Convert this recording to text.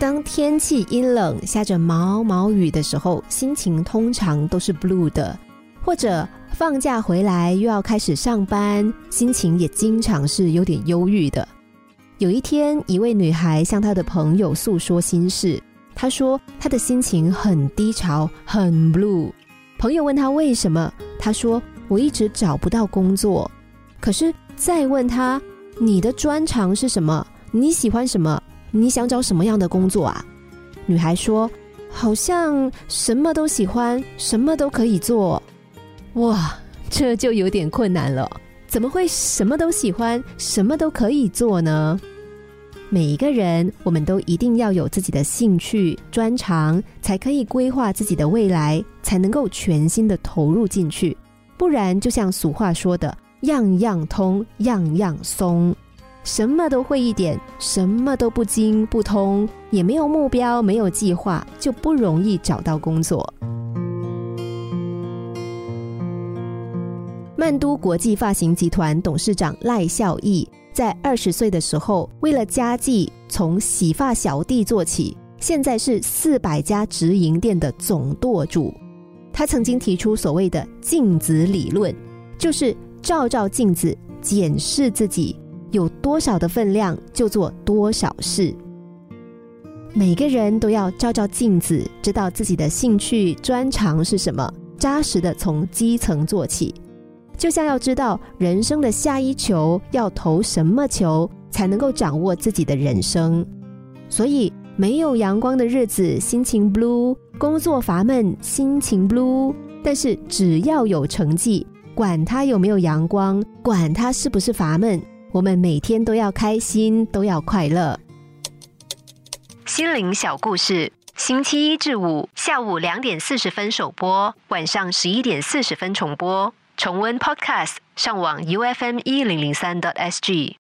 当天气阴冷、下着毛毛雨的时候，心情通常都是 blue 的；或者放假回来又要开始上班，心情也经常是有点忧郁的。有一天，一位女孩向她的朋友诉说心事，她说她的心情很低潮，很 blue。朋友问她为什么，她说我一直找不到工作。可是再问她，你的专长是什么？你喜欢什么？你想找什么样的工作啊？女孩说：“好像什么都喜欢，什么都可以做。”哇，这就有点困难了。怎么会什么都喜欢，什么都可以做呢？每一个人，我们都一定要有自己的兴趣专长，才可以规划自己的未来，才能够全心的投入进去。不然，就像俗话说的：“样样通，样样松。”什么都会一点，什么都不精不通，也没有目标，没有计划，就不容易找到工作。曼都国际发型集团董事长赖孝义在二十岁的时候，为了家计，从洗发小弟做起，现在是四百家直营店的总舵主。他曾经提出所谓的“镜子理论”，就是照照镜子，检视自己。有多少的分量，就做多少事。每个人都要照照镜子，知道自己的兴趣专长是什么，扎实的从基层做起。就像要知道人生的下一球要投什么球，才能够掌握自己的人生。所以，没有阳光的日子，心情 blue；工作乏闷，心情 blue。但是，只要有成绩，管他有没有阳光，管他是不是乏闷。我们每天都要开心，都要快乐。心灵小故事，星期一至五下午两点四十分首播，晚上十一点四十分重播。重温 Podcast，上网 U F M 一零零三 t S G。